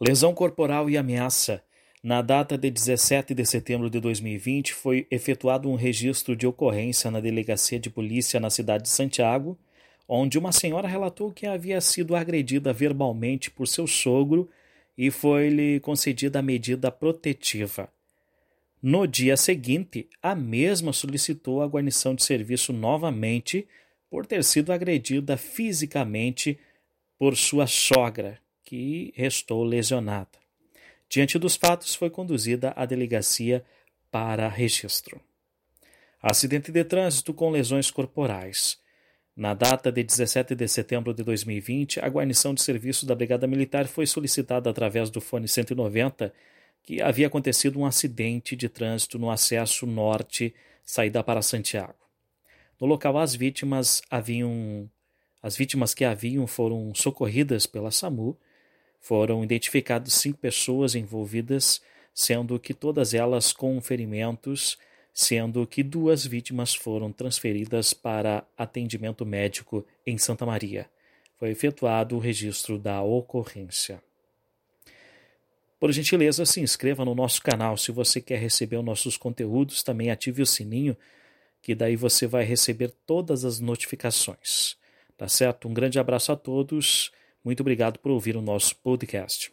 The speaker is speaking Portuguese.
Lesão corporal e ameaça. Na data de 17 de setembro de 2020, foi efetuado um registro de ocorrência na delegacia de polícia na cidade de Santiago, onde uma senhora relatou que havia sido agredida verbalmente por seu sogro e foi-lhe concedida a medida protetiva. No dia seguinte, a mesma solicitou a guarnição de serviço novamente por ter sido agredida fisicamente por sua sogra, que restou lesionada. Diante dos fatos, foi conduzida à delegacia para registro. Acidente de trânsito com lesões corporais. Na data de 17 de setembro de 2020, a guarnição de serviço da Brigada Militar foi solicitada através do fone 190 que havia acontecido um acidente de trânsito no acesso norte, saída para Santiago. No local, as vítimas haviam as vítimas que haviam foram socorridas pela SAMU foram identificadas cinco pessoas envolvidas, sendo que todas elas com ferimentos, sendo que duas vítimas foram transferidas para atendimento médico em Santa Maria. Foi efetuado o registro da ocorrência. Por gentileza, se inscreva no nosso canal se você quer receber os nossos conteúdos, também ative o sininho, que daí você vai receber todas as notificações. Tá certo? Um grande abraço a todos muito obrigado por ouvir o nosso podcast.